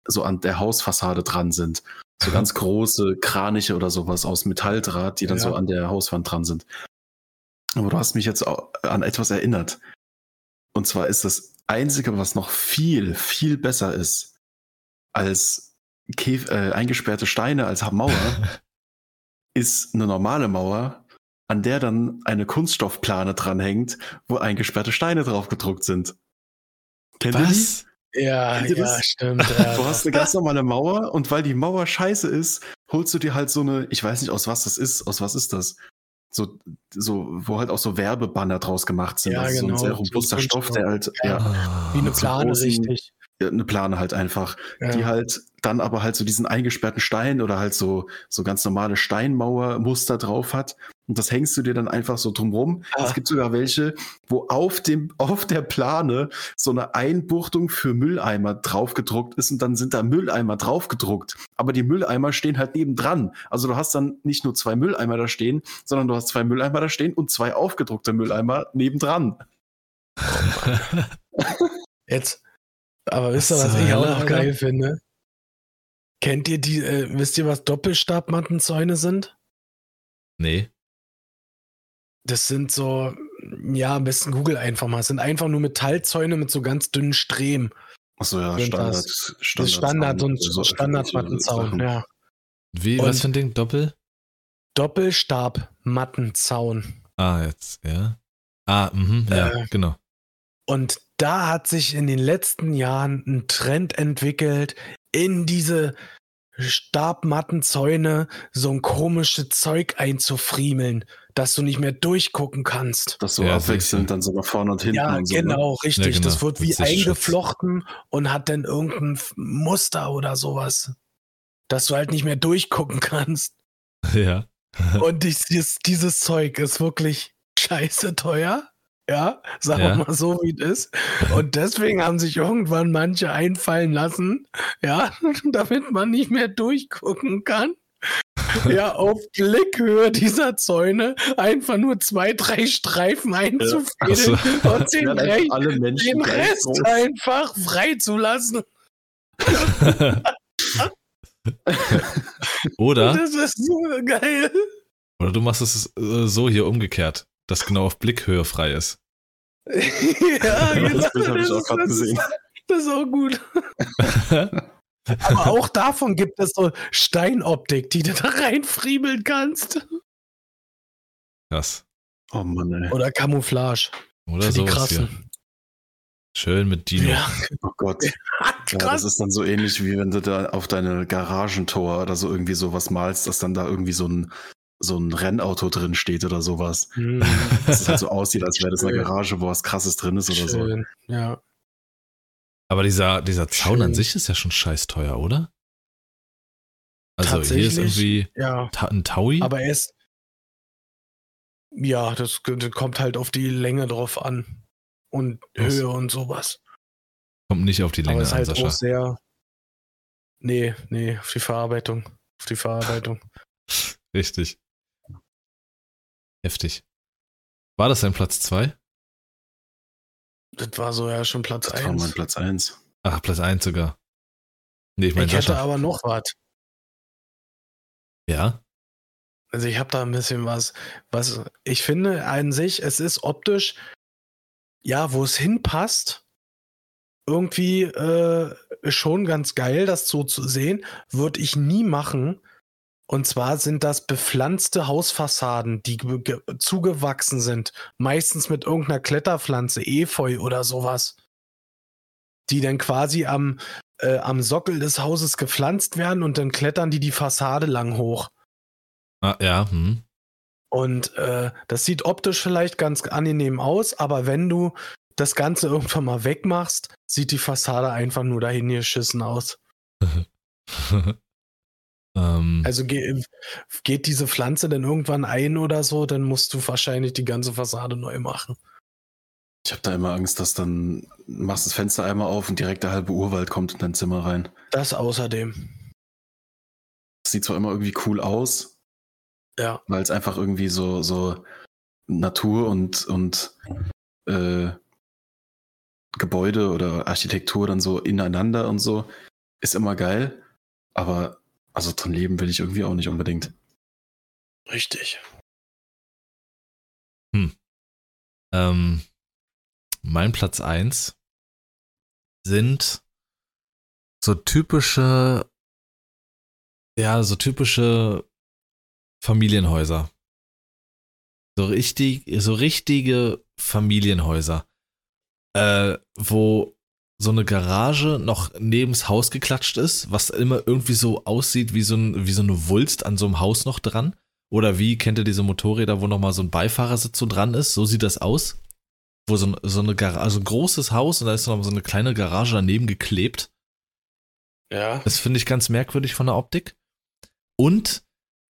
so an der Hausfassade dran sind. So ganz große Kraniche oder sowas aus Metalldraht, die dann Ja. so an der Hauswand dran sind. Aber du hast mich jetzt auch an etwas erinnert. Und zwar ist das Einzige, was noch viel, viel besser ist als Käf äh, eingesperrte Steine als Mauer, ist eine normale Mauer, an der dann eine Kunststoffplane dranhängt, wo eingesperrte Steine drauf gedruckt sind. Kennt ihr die? Was? Ja, Kennt ihr ja, das? stimmt. Ja. Du hast eine ganz normale Mauer und weil die Mauer scheiße ist, holst du dir halt so eine, ich weiß nicht aus was das ist, aus was ist das? So, so, wo halt auch so Werbebanner draus gemacht sind. Ja, das ist so genau, ein sehr so robuster. Stoff, der halt, Ja. ja. Wie eine so Plane, großen- richtig. Eine Plane halt einfach, Ja. die halt dann aber halt so diesen eingesperrten Stein oder halt so, so ganz normale Steinmauermuster drauf hat. Und das hängst du dir dann einfach so drumrum. Ah. Es gibt sogar welche, wo auf dem, auf der Plane so eine Einbuchtung für Mülleimer draufgedruckt ist und dann sind da Mülleimer draufgedruckt. Aber die Mülleimer stehen halt nebendran. Also du hast dann nicht nur zwei Mülleimer da stehen, sondern du hast zwei Mülleimer da stehen und zwei aufgedruckte Mülleimer nebendran. Jetzt, aber wisst ihr, Was ich auch noch geil finde? Kennt ihr die, äh, wisst ihr, was Doppelstabmattenzäune sind? nee. Das sind so, ja, am besten Google einfach mal. Das sind einfach nur Metallzäune mit so ganz dünnen Streben. Achso, ja, Sind Standard. das- Das ist Standard und so Standardmattenzaun, ja. Wie, Und- was für ein Ding? Doppel? Doppelstabmattenzaun. Ah, jetzt, ja. Ah, mhm, ja, Äh, genau. Und da hat sich in den letzten Jahren ein Trend entwickelt, in diese Stabmattenzäune so ein komisches Zeug einzufriemeln, dass du nicht mehr durchgucken kannst. Das so Ja, abwechselnd dann so nach vorne und hinten Ja, und so. Ne? genau, richtig. Ja, genau. Das wird wie Das eingeflochten und hat dann irgendein Muster oder sowas, dass du halt nicht mehr durchgucken kannst. Ja. Und dieses, dieses Zeug ist wirklich scheiße teuer. Ja, sagen Ja. wir mal so, wie es ist. Und deswegen haben sich irgendwann manche einfallen lassen, ja, damit man nicht mehr durchgucken kann. Ja, auf Blickhöhe dieser Zäune einfach nur zwei, drei Streifen einzufädeln so. und den, Menschen den Rest groß. einfach freizulassen. oder, Das ist so geil. oder du machst es äh, so hier umgekehrt, dass genau auf Blickhöhe frei ist. ja, genau. Das Bild habe ich auch gerade das, gesehen. ist, das ist auch gut. Aber auch davon gibt es so Steinoptik, die du da reinfriemeln kannst. Krass. Oh Mann, ey. Oder Camouflage. Oder krassen. Schön mit Dino. Ja, Oh Gott. Ja, das ist dann so ähnlich, wie wenn du da auf deine Garagentor oder so irgendwie sowas malst, dass dann da irgendwie so ein, so ein Rennauto drin steht oder sowas. Hm, Dass es halt so aussieht, als wäre das eine. Garage, wo was krasses drin ist oder so. Schön. Ja. Aber dieser, dieser Zaun an Schön. sich ist ja schon scheiß teuer, oder? Also hier ist irgendwie Ja. Ta ein Taui. Aber er ist. Ja, das, kommt halt auf die Länge drauf an. Und Was? Höhe und sowas. Kommt nicht auf die Aber Länge es ist an, halt Sascha. auch sehr. Nee, nee, auf die Verarbeitung. Auf die Verarbeitung. Richtig. Heftig. War das dein Platz 2? Das war so ja schon Platz Das war mein 1. Platz 1. Ach, Platz 1 sogar. Nee, ich meine Ich hätte aber noch was. Ja? Also ich habe da ein bisschen was, was ich finde an sich, es ist optisch, ja, wo es hinpasst, irgendwie äh, schon ganz geil, das so zu sehen, würde ich nie machen. Und zwar sind das bepflanzte Hausfassaden, die ge- ge- zugewachsen sind, meistens mit irgendeiner Kletterpflanze, Efeu oder sowas, die dann quasi am, äh, am Sockel des Hauses gepflanzt werden und dann klettern die die Fassade lang hoch. Ah, ja, hm. Und äh, das sieht optisch vielleicht ganz angenehm aus, aber wenn du das Ganze irgendwann mal wegmachst, sieht die Fassade einfach nur dahin geschissen aus. ähm, Also ge geht diese Pflanze denn irgendwann ein oder so, dann musst du wahrscheinlich die ganze Fassade neu machen. Ich habe da immer Angst, dass dann machst das Fenster einmal auf und direkt der halbe Urwald kommt in dein Zimmer rein. Das außerdem. Das sieht zwar immer irgendwie cool aus, Ja. weil es einfach irgendwie so, so Natur und, und äh, Gebäude oder Architektur dann so ineinander und so ist immer geil. Aber also drin leben will ich irgendwie auch nicht unbedingt. Richtig. ähm, mein Platz 1 sind so typische, ja, so typische Familienhäuser. So richtig, so richtige Familienhäuser. Äh, wo so eine Garage noch nebens Haus geklatscht ist, was immer irgendwie so aussieht wie so, ein, wie so eine Wulst an so einem Haus noch dran. Oder wie kennt ihr diese Motorräder, wo nochmal so ein Beifahrersitz so dran ist? So sieht das aus. Wo so, ein- so eine Garage, also ein großes Haus und da ist noch so eine kleine Garage daneben geklebt. Ja. Das finde ich ganz merkwürdig von der Optik. Und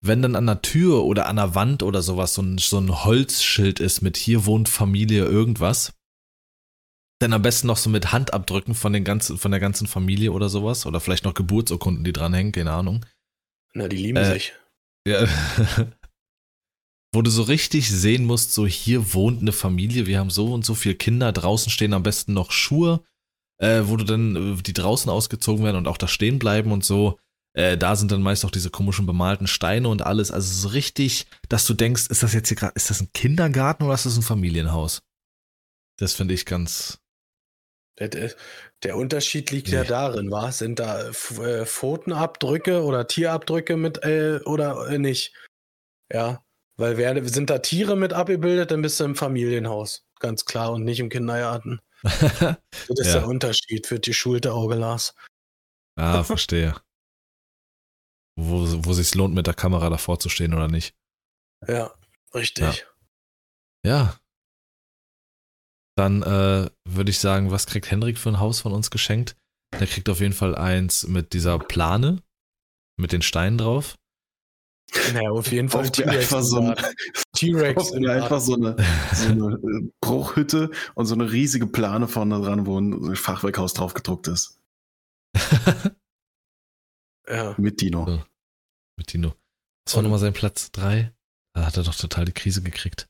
wenn dann an der Tür oder an der Wand oder sowas so ein, so ein Holzschild ist mit hier wohnt Familie irgendwas, dann am besten noch so mit Handabdrücken von, den ganzen, von der ganzen Familie oder sowas. Oder vielleicht noch Geburtsurkunden, die dranhängen, keine Ahnung. Na, die lieben Äh, sich. Ja. Wo du so richtig sehen musst, so hier wohnt eine Familie, wir haben so und so viele Kinder, draußen stehen am besten noch Schuhe, äh, wo du dann, äh, die draußen ausgezogen werden und auch da stehen bleiben und so. Äh, da sind dann meist auch diese komischen bemalten Steine und alles. Also so richtig, dass du denkst, ist das jetzt hier gerade, ist das ein Kindergarten oder ist das ein Familienhaus? Das finde ich ganz. Der, Unterschied liegt ja Nee. darin, was? Sind da F- äh, Pfotenabdrücke oder Tierabdrücke mit äh, oder äh, nicht? Ja. Weil wer, sind da Tiere mit abgebildet, dann bist du im Familienhaus. Ganz klar und nicht im Kindergarten. Das ist Ja. der Unterschied für die Schulte Auge Lars. ah, verstehe. Wo, wo sich's lohnt, mit der Kamera davor zu stehen oder nicht. Ja, richtig. Ja. Dann äh, würde ich sagen, was kriegt Henrik für ein Haus von uns geschenkt? Der kriegt auf jeden Fall eins mit dieser Plane, mit den Steinen drauf. Naja, auf jeden Fall T-Rex einfach so ein-. T-Rex einfach so eine, so eine äh, Bruchhütte und so eine riesige Plane vorne dran, wo ein Fachwerkhaus drauf gedruckt ist. Ja. Mit Dino. So. mit Tino. Was war nochmal sein Platz 3? Da hat er doch total die Krise gekriegt.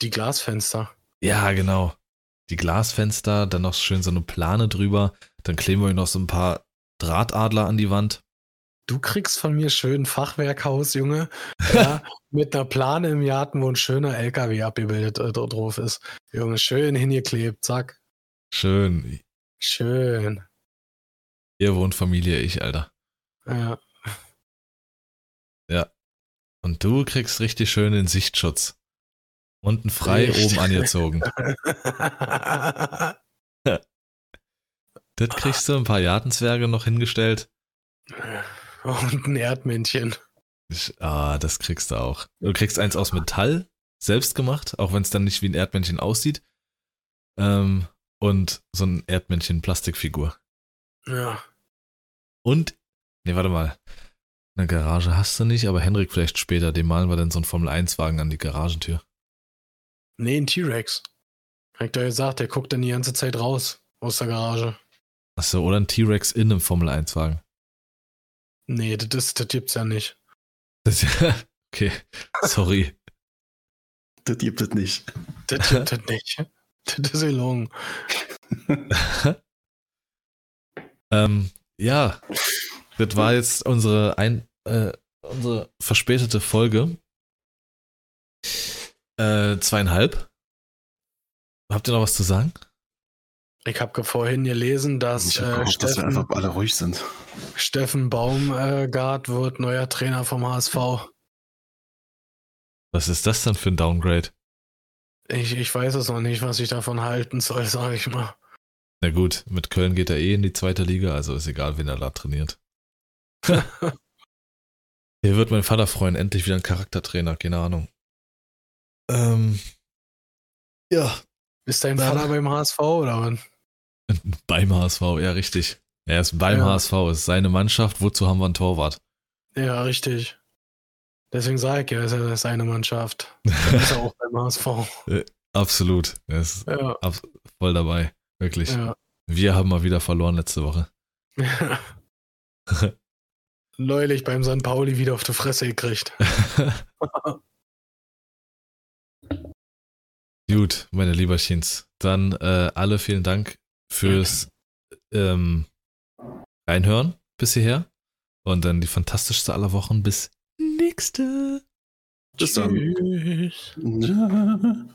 Die Glasfenster. Ja, genau. Die Glasfenster, dann noch schön so eine Plane drüber. Dann kleben wir noch so ein paar Drahtadler an die Wand. Du kriegst von mir schön Fachwerkhaus, Junge. Ja, mit einer Plane im Garten, wo ein schöner LKW abgebildet äh, drauf ist. Junge, schön hingeklebt, zack. Schön. Schön. Hier wohnt Familie, ich, Alter. Ja. Und du kriegst richtig schön den Sichtschutz. Unten frei, Echt? oben angezogen. Das kriegst du, ein paar Gartenzwerge noch hingestellt. Und ein Erdmännchen. Ich, ah, das kriegst du auch. Du kriegst eins aus Metall, selbst gemacht, auch wenn es dann nicht wie ein Erdmännchen aussieht. Ähm, und so ein Erdmännchen-Plastikfigur. Ja. Und, nee, warte mal. Eine Garage hast du nicht, aber Henrik vielleicht später, dem malen wir dann so einen Formel-1-Wagen an die Garagentür. Nee, ein T-Rex. Hab ich doch gesagt, der guckt dann die ganze Zeit raus aus der Garage. Achso, oder ein T-Rex in einem Formel-1-Wagen. Nee, das, das gibt's ja nicht. Das- okay, sorry. Das gibt es nicht. Das gibt es nicht. Das ist gelogen. ähm, ja, das war jetzt unsere, ein, äh, unsere verspätete Folge. Äh, zweieinhalb. Habt ihr noch was zu sagen? Ich habe vorhin gelesen, dass Ich äh, gehofft, dass wir Steffen, einfach alle ruhig sind. Steffen Baumgart wird neuer Trainer vom HSV. Was ist das denn für ein Downgrade? Ich, ich weiß es noch nicht, was ich davon halten soll, sage ich mal. Na gut, mit Köln geht er eh in die zweite Liga, also ist egal, wen er da trainiert. Hier wird mein Vater freuen, endlich wieder ein Charaktertrainer, keine Ahnung. Ähm, ja, Ist dein. Vater beim HSV oder was? beim HSV, ja, richtig. Er ist beim Ja. HSV, ist seine Mannschaft. Wozu haben wir einen Torwart? Ja, richtig. Deswegen sage ich ja, es ist eine Mannschaft. Dann ist er auch beim HSV. Absolut. Er ist Ja, voll dabei. Wirklich. ja. Wir haben mal wieder verloren letzte Woche. Neulich beim St. Pauli wieder auf die Fresse gekriegt. Gut, meine Lieberchens. Dann äh, alle vielen Dank fürs ähm, Reinhören bis hierher. Und dann die fantastischste aller Wochen bis nächste. Bis dann. Tschüss. Ja.